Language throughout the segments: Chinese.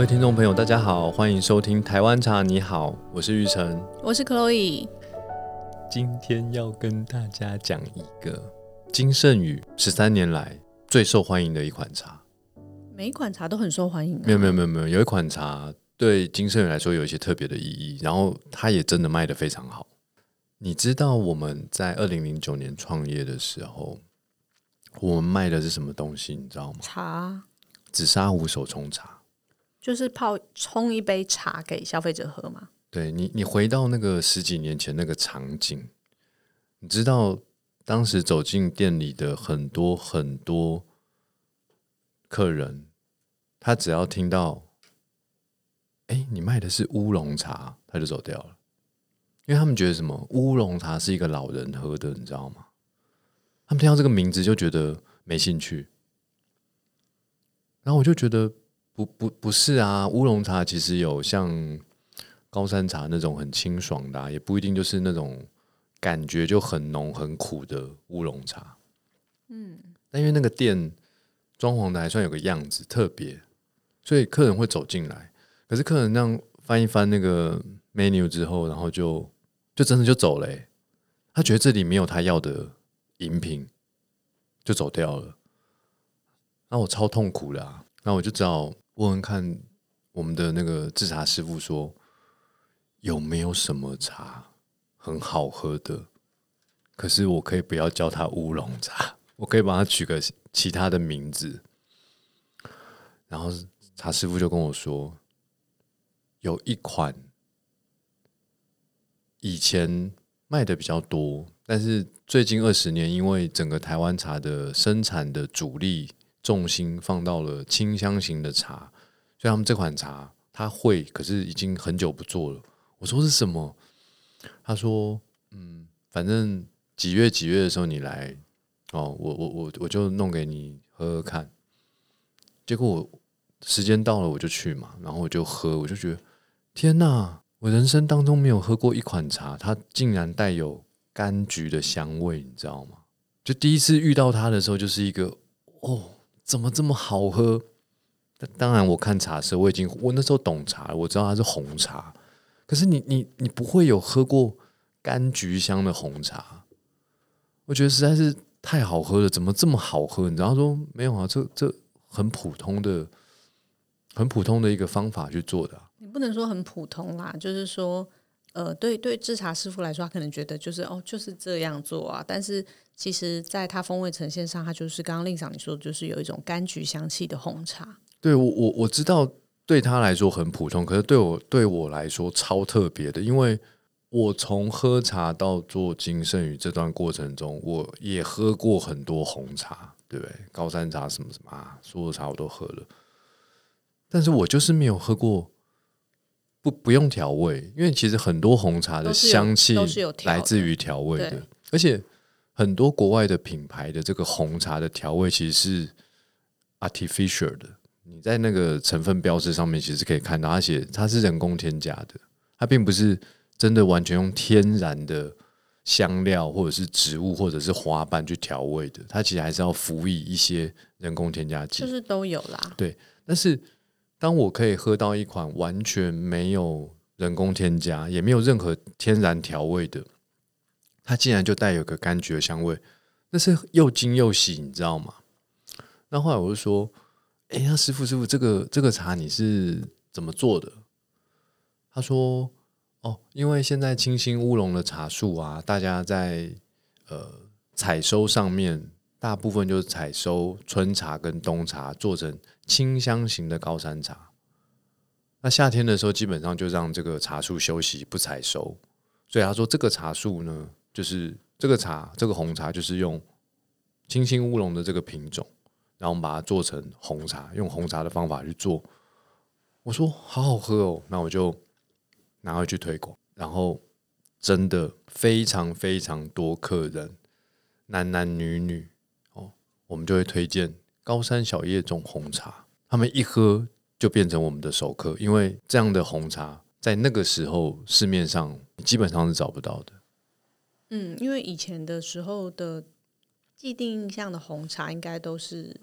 位听众朋友，大家好，欢迎收听台湾茶。你好，我是玉成，我是 Chloe。今天要跟大家讲一个金圣宇十三年来最受欢迎的一款茶。每一款茶都很受欢迎、啊。没有没有没有没有，有一款茶对金圣宇来说有一些特别的意义，然后它也真的卖的非常好。你知道我们在二零零九年创业的时候，我们卖的是什么东西？你知道吗？茶紫砂壶手冲茶。就是泡冲一杯茶给消费者喝嘛。对你，你回到那个十几年前那个场景，你知道当时走进店里的很多很多客人，他只要听到，哎，你卖的是乌龙茶，他就走掉了，因为他们觉得什么乌龙茶是一个老人喝的，你知道吗？他们听到这个名字就觉得没兴趣，然后我就觉得。不不不是啊，乌龙茶其实有像高山茶那种很清爽的，也不一定就是那种感觉就很浓很苦的乌龙茶。嗯，但因为那个店装潢的还算有个样子，特别，所以客人会走进来。可是客人那样翻一翻那个 menu 之后，然后就就真的就走了。他觉得这里没有他要的饮品，就走掉了。那我超痛苦的啊！那我就只好。问问看，我们的那个制茶师傅说有没有什么茶很好喝的？可是我可以不要叫它乌龙茶，我可以帮他取个其他的名字。然后茶师傅就跟我说，有一款以前卖的比较多，但是最近二十年，因为整个台湾茶的生产的主力。重心放到了清香型的茶，所以他们这款茶他会，可是已经很久不做了。我说是什么？他说：“嗯，反正几月几月的时候你来哦，我我我我就弄给你喝喝看。”结果我时间到了我就去嘛，然后我就喝，我就觉得天哪！我人生当中没有喝过一款茶，它竟然带有柑橘的香味，你知道吗？就第一次遇到它的时候，就是一个哦。怎么这么好喝？当然，我看茶色，我已经我那时候懂茶，我知道它是红茶。可是你你你不会有喝过柑橘香的红茶？我觉得实在是太好喝了，怎么这么好喝？你知道说没有啊？这这很普通的、很普通的一个方法去做的。你不能说很普通啦，就是说，呃，对对，制茶师傅来说，他可能觉得就是哦，就是这样做啊，但是。其实，在它风味呈现上，它就是刚刚令长你说，就是有一种柑橘香气的红茶。对我，我我知道，对他来说很普通，可是对我对我来说超特别的，因为我从喝茶到做金圣宇这段过程中，我也喝过很多红茶，对不对？高山茶什么什么啊，所有茶我都喝了，但是我就是没有喝过不不用调味，因为其实很多红茶的香气来自于调味的，而且。很多国外的品牌的这个红茶的调味其实是 artificial 的，你在那个成分标志上面其实可以看到，而且它是人工添加的，它并不是真的完全用天然的香料或者是植物或者是花瓣去调味的，它其实还是要辅以一些人工添加剂，就是都有啦。对，但是当我可以喝到一款完全没有人工添加，也没有任何天然调味的。它竟然就带有个柑橘的香味，那是又惊又喜，你知道吗？那后来我就说：“哎，那师傅师傅，这个这个茶你是怎么做的？”他说：“哦，因为现在清新乌龙的茶树啊，大家在呃采收上面，大部分就是采收春茶跟冬茶，做成清香型的高山茶。那夏天的时候，基本上就让这个茶树休息，不采收。所以他说，这个茶树呢。”就是这个茶，这个红茶就是用清新乌龙的这个品种，然后我们把它做成红茶，用红茶的方法去做。我说好好喝哦，那我就拿回去推广。然后真的非常非常多客人，男男女女哦，我们就会推荐高山小叶种红茶，他们一喝就变成我们的熟客，因为这样的红茶在那个时候市面上基本上是找不到的。嗯，因为以前的时候的既定印象的红茶，应该都是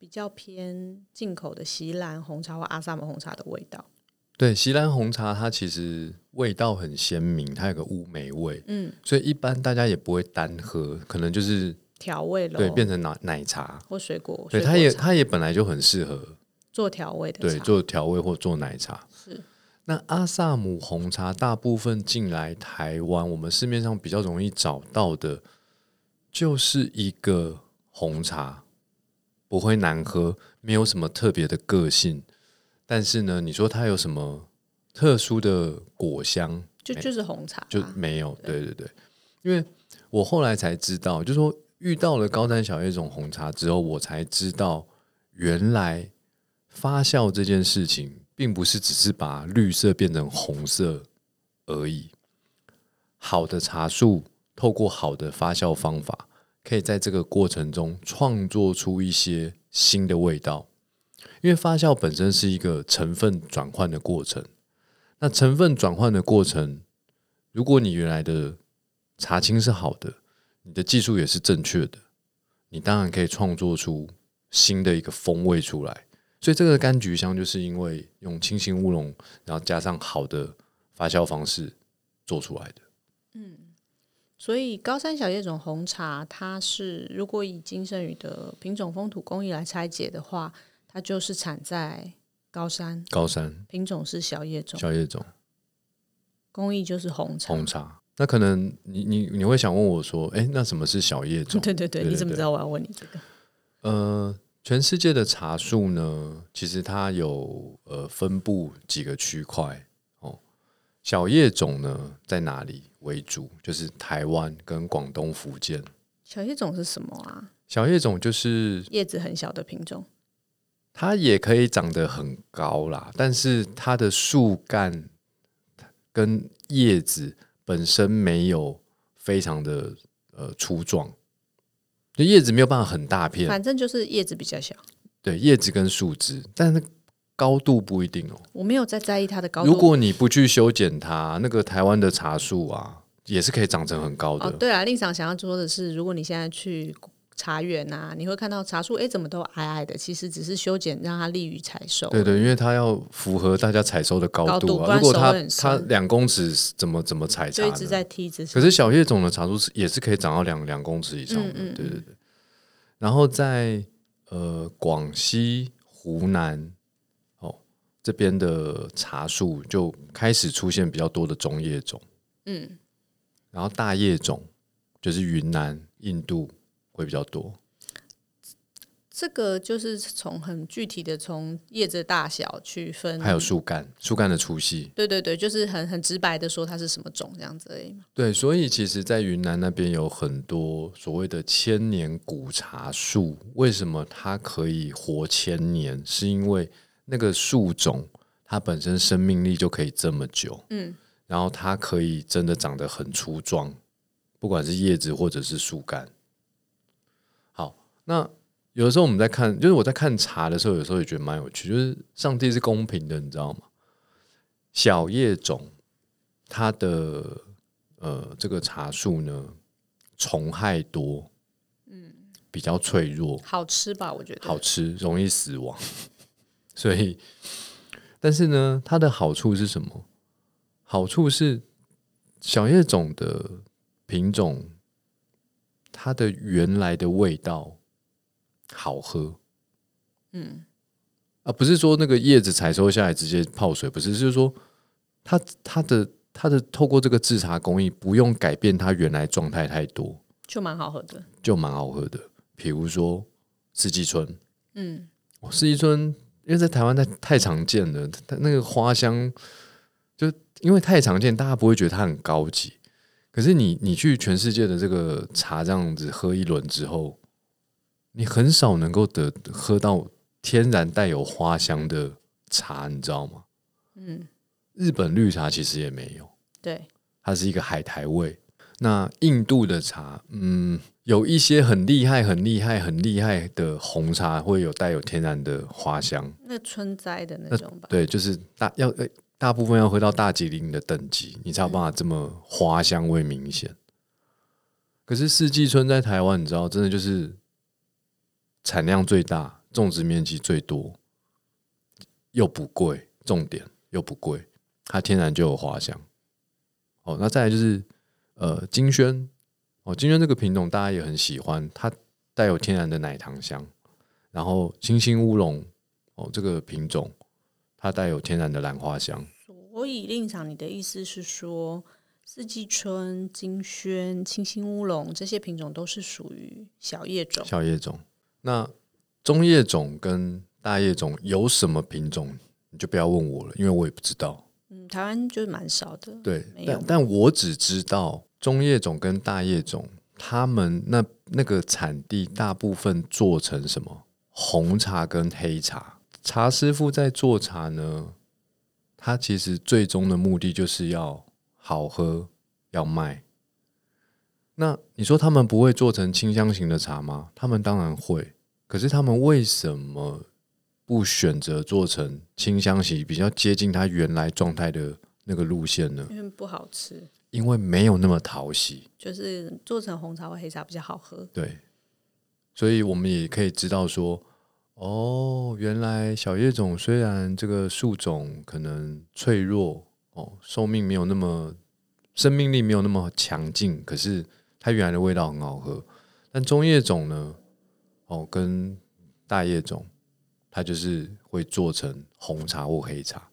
比较偏进口的锡兰红茶或阿萨姆红茶的味道。对，锡兰红茶它其实味道很鲜明，它有个乌梅味，嗯，所以一般大家也不会单喝，可能就是调味了，对变成奶奶茶。或水果，对，它也它也本来就很适合做调味的对，做调味或做奶茶。是那阿萨姆红茶大部分进来台湾，我们市面上比较容易找到的，就是一个红茶，不会难喝，没有什么特别的个性。但是呢，你说它有什么特殊的果香，就就是红茶嘛，就没有。对对对，因为我后来才知道，就说遇到了高山小叶种红茶之后，我才知道原来发酵这件事情，并不是只是把绿色变成红色而已。好的茶树透过好的发酵方法，可以在这个过程中创作出一些新的味道。因为发酵本身是一个成分转换的过程，那成分转换的过程，如果你原来的茶青是好的，你的技术也是正确的，你当然可以创作出新的一个风味出来。所以这个柑橘香就是因为用清新乌龙，然后加上好的发酵方式做出来的。嗯所以高山小叶种红茶，它是如果以金圣宇的品种风土工艺来拆解的话，它就是产在高山，高山品种是小叶种，小叶种工艺就是红茶。红茶，那可能你你你会想问我说，哎，那什么是小叶种？对对对，你怎么知道我要问你这个？呃，全世界的茶树呢，其实它有呃分布几个区块哦。小叶种呢在哪里为主？就是台湾跟广东、福建。小叶种是什么啊？小叶种就是叶子很小的品种。它也可以长得很高啦，但是它的树干跟叶子本身没有非常的呃粗壮，就叶子没有办法很大片，反正就是叶子比较小，对叶子跟树枝，但是高度不一定哦。我没有在在意它的高度。如果你不去修剪它，那个台湾的茶树啊，也是可以长成很高的。哦，对啊，令长想要说的是，如果你现在去茶园啊，你会看到茶树，哎，怎么都矮矮的，其实只是修剪让它利于采收。对对，因为它要符合大家采收的高高度啊。然如果它它深两公尺怎么怎么采茶一直在梯子上。可是小叶种的茶树是也是可以长到两两公尺以上的，嗯嗯对对对。然后在呃广西、湖南哦这边的茶树就开始出现比较多的中叶种，嗯，然后大叶种就是云南、印度会比较多。这个就是从很具体的从叶子的大小去分，还有树干，树干的粗细。对对对，就是很很直白的说它是什么种这样子而已嘛。对，所以其实，在云南那边有很多所谓的千年古茶树。为什么它可以活千年？是因为那个树种它本身生命力就可以这么久，嗯，然后它可以真的长得很粗壮，不管是叶子或者是树干。好，那有的时候我们在看，就是我在看茶的时候，有时候也觉得蛮有趣，就是上帝是公平的，你知道吗？小叶种它的呃这个茶树呢，虫害多，嗯，比较脆弱，好吃吧？我觉得好吃，容易死亡。所以，但是呢，它的好处是什么？好处是小叶种的品种，它的原来的味道好喝。嗯，啊，不是说那个叶子采收下来直接泡水，不是，就是说它它的它的透过这个制茶工艺，不用改变它原来状态太多，就蛮好喝的。就蛮好喝的。比如说四季春，嗯，哦四季春，因为在台湾太太常见了，它那个花香，就因为太常见，大家不会觉得它很高级。可是你你去全世界的这个茶这样子喝一轮之后，你很少能够得喝到天然带有花香的茶，你知道吗？嗯，日本绿茶其实也没有，对，它是一个海苔味。那印度的茶，嗯，有一些很厉害、很厉害、很厉害的红茶会有带有天然的花香，那春栽的那种吧。对，就是大要呃大部分要喝到大吉岭的等级，你才有办法这么花香味明显。可是四季春在台湾，你知道，真的就是产量最大、种植面积最多，又不贵，重点又不贵，它天然就有花香。哦，那再来就是呃金萱，哦金萱这个品种大家也很喜欢，它带有天然的奶糖香。然后清新乌龙，哦这个品种它带有天然的兰花香。所以令长，你的意思是说？四季春、金萱、清新乌龙这些品种都是属于小叶种。小叶种，那中叶种跟大叶种有什么品种？你就不要问我了，因为我也不知道。嗯，台湾就是蛮少的。对，但但我只知道中叶种跟大叶种，他们那那个产地大部分做成什么红茶跟黑茶。茶师傅在做茶呢，他其实最终的目的就是要。好喝要卖，那你说他们不会做成清香型的茶吗？他们当然会，可是他们为什么不选择做成清香型，比较接近它原来状态的那个路线呢？因为不好吃，因为没有那么讨喜，就是做成红茶或黑茶比较好喝。对，所以我们也可以知道说，哦，原来小叶种虽然这个树种可能脆弱。哦，寿命没有那么，生命力没有那么强劲，可是它原来的味道很好喝。但中叶种呢，哦，跟大叶种，它就是会做成红茶或黑茶。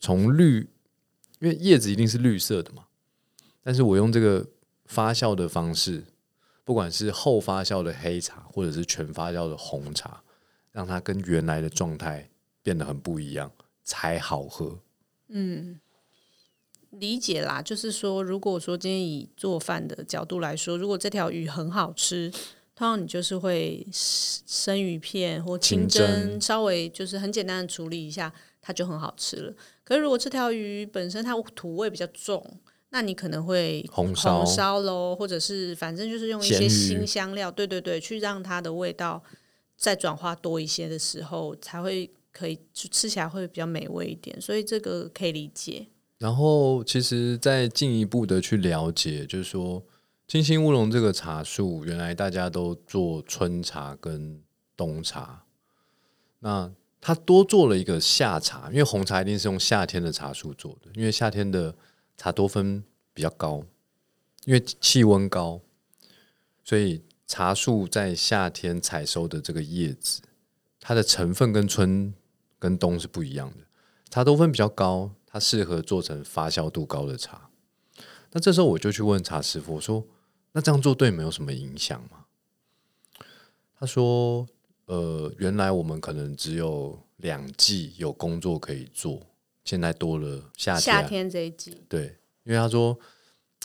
从绿，因为叶子一定是绿色的嘛，但是我用这个发酵的方式，不管是后发酵的黑茶，或者是全发酵的红茶，让它跟原来的状态变得很不一样，才好喝。嗯。理解啦，就是说，如果说今天以做饭的角度来说，如果这条鱼很好吃，通常你就是会生鱼片或清蒸，稍微就是很简单的处理一下，它就很好吃了。可是如果这条鱼本身它土味比较重，那你可能会红烧喽，或者是反正就是用一些新香料，对对对，去让它的味道再转化多一些的时候，才会可以吃起来会比较美味一点。所以这个可以理解。然后，其实再进一步的去了解，就是说，金星乌龙这个茶树，原来大家都做春茶跟冬茶，那它多做了一个夏茶，因为红茶一定是用夏天的茶树做的，因为夏天的茶多酚比较高，因为气温高，所以茶树在夏天采收的这个叶子，它的成分跟春跟冬是不一样的，茶多酚比较高。它适合做成发酵度高的茶，那这时候我就去问茶师傅，我说：“那这样做对没有什么影响吗？”他说：“呃，原来我们可能只有两季有工作可以做，现在多了夏天夏天这一季。”对，因为他说，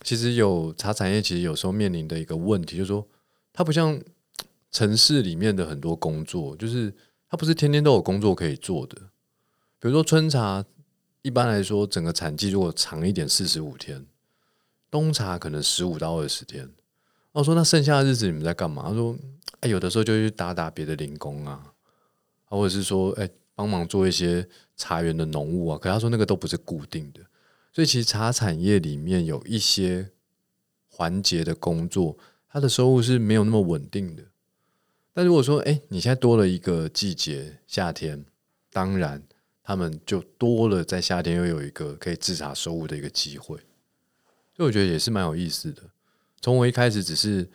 其实有茶产业，其实有时候面临的一个问题，就是说，它不像城市里面的很多工作，就是它不是天天都有工作可以做的，比如说春茶。一般来说，整个产季如果长一点，四十五天；冬茶可能十五到二十天。我说：“那剩下的日子你们在干嘛？”他说：“哎，有的时候就去打打别的零工啊，或者是说，哎，帮忙做一些茶园的农务啊。”可他说那个都不是固定的，所以其实茶产业里面有一些环节的工作，它的收入是没有那么稳定的。但如果说，哎，你现在多了一个季节，夏天，当然。他们就多了，在夏天又有一个可以制茶收入的一个机会，所以我觉得也是蛮有意思的。从我一开始只是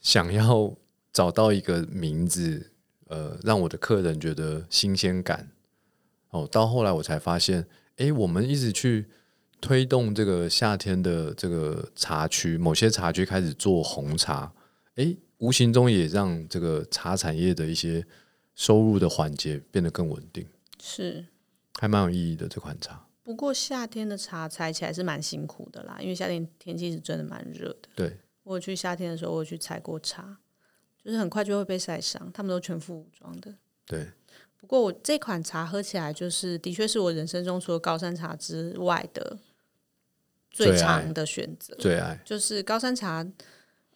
想要找到一个名字，呃，让我的客人觉得新鲜感，哦，到后来我才发现，哎，我们一直去推动这个夏天的这个茶区，某些茶区开始做红茶，哎，无形中也让这个茶产业的一些收入的环节变得更稳定。是，还蛮有意义的这款茶。不过夏天的茶采起来是蛮辛苦的啦，因为夏天天气是真的蛮热的。对，我去夏天的时候，我去采过茶，就是很快就会被晒伤。他们都全副武装的。对。不过我这款茶喝起来，就是的确是我人生中除了高山茶之外的最长的选择。最爱就是高山茶，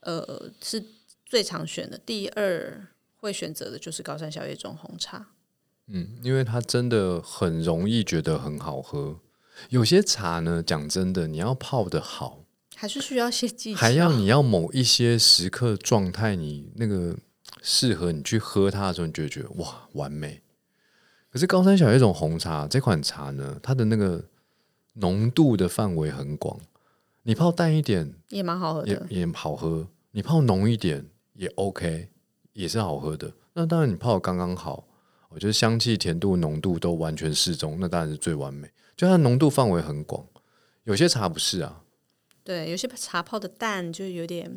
呃，是最常选的。第二会选择的就是高山小叶种红茶。嗯，因为它真的很容易觉得很好喝。有些茶呢，讲真的，你要泡的好，还是需要些技巧，还要你要某一些时刻状态，你那个适合你去喝它的时候，你就会觉得哇完美。可是高山小叶种红茶这款茶呢，它的那个浓度的范围很广，你泡淡一点也蛮好喝的。也也好喝，你泡浓一点也 OK，也是好喝的。那当然你泡的刚刚好，我觉得香气、甜度、浓度都完全适中，那当然是最完美。就它浓度范围很广，有些茶不是啊，对，有些茶泡的淡就有点，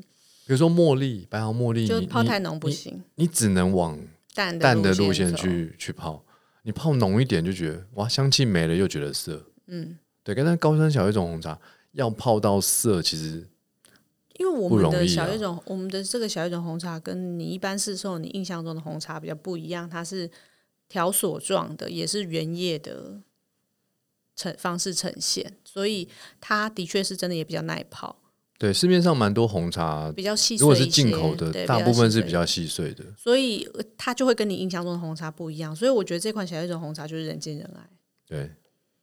比如说茉莉、白毫茉莉，就泡太浓不行，你只能往淡淡的路。线去去泡，你泡浓一点就觉得哇，香气没了又觉得涩。嗯，对，跟那高山小叶种红茶要泡到涩，其实因为我们的小叶种，我们的这个小叶种红茶跟你一般市售你印象中的红茶比较不一样，它是条索状的，也是原叶的呈方式呈现，所以它的确是真的也比较耐泡，对市面上蛮多红茶，比较细碎如果是进口的，大部分是比较细碎的。所以呃它就会跟你印象中的红茶不一样。所以我觉得这款小叶种红茶就是人见人爱，对，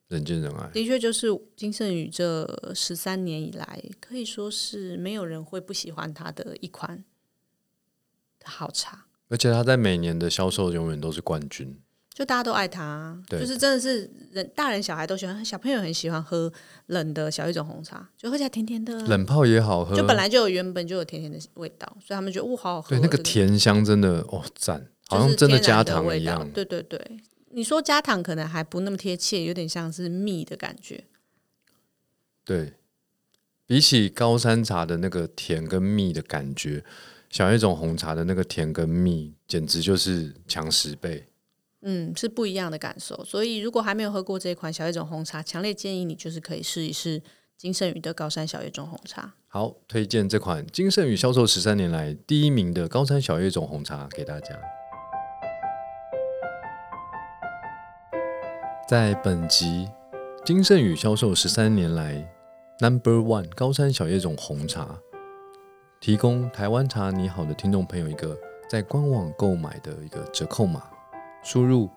人见人爱。的确就是金圣宇这十三年以来，可以说是没有人会不喜欢它的一款好茶。而且它在每年的销售永远都是冠军。就大家都爱它，对就是真的是人大人小孩都喜欢，小朋友很喜欢喝冷的小叶种红茶，就喝起来甜甜的。啊，冷泡也好喝，就本来就有原本就有甜甜的味道，所以他们觉得哇好好喝哦，对那个甜香真的哦赞，好像真的加糖一样。对对对，你说加糖可能还不那么贴切，有点像是蜜的感觉。对，比起高山茶的那个甜跟蜜的感觉，小叶种红茶的那个甜跟蜜简直就是强十倍。嗯，是不一样的感受。所以如果还没有喝过这款小叶种红茶，强烈建议你就是可以试一试金圣宇的高山小叶种红茶。好，推荐这款金盛宇销售十三年来第一名的高山小叶种红茶给大家。在本集金盛宇销售十三年来 Number One 高山小叶种红茶，提供台湾茶你好的听众朋友一个在官网购买的一个折扣码，输入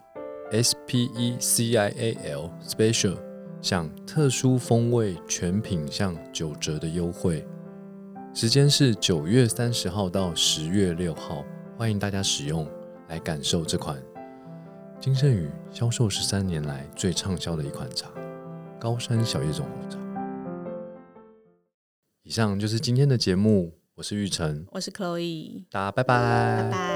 S P E C I A L Special，享特殊风味全品项九折的优惠。时间是九月三十号到十月六号，欢迎大家使用来感受这款金盛宇销售十三年来最畅销的一款茶——高山小叶种红茶。以上就是今天的节目，我是玉成，我是 Chloe，大家拜拜拜拜。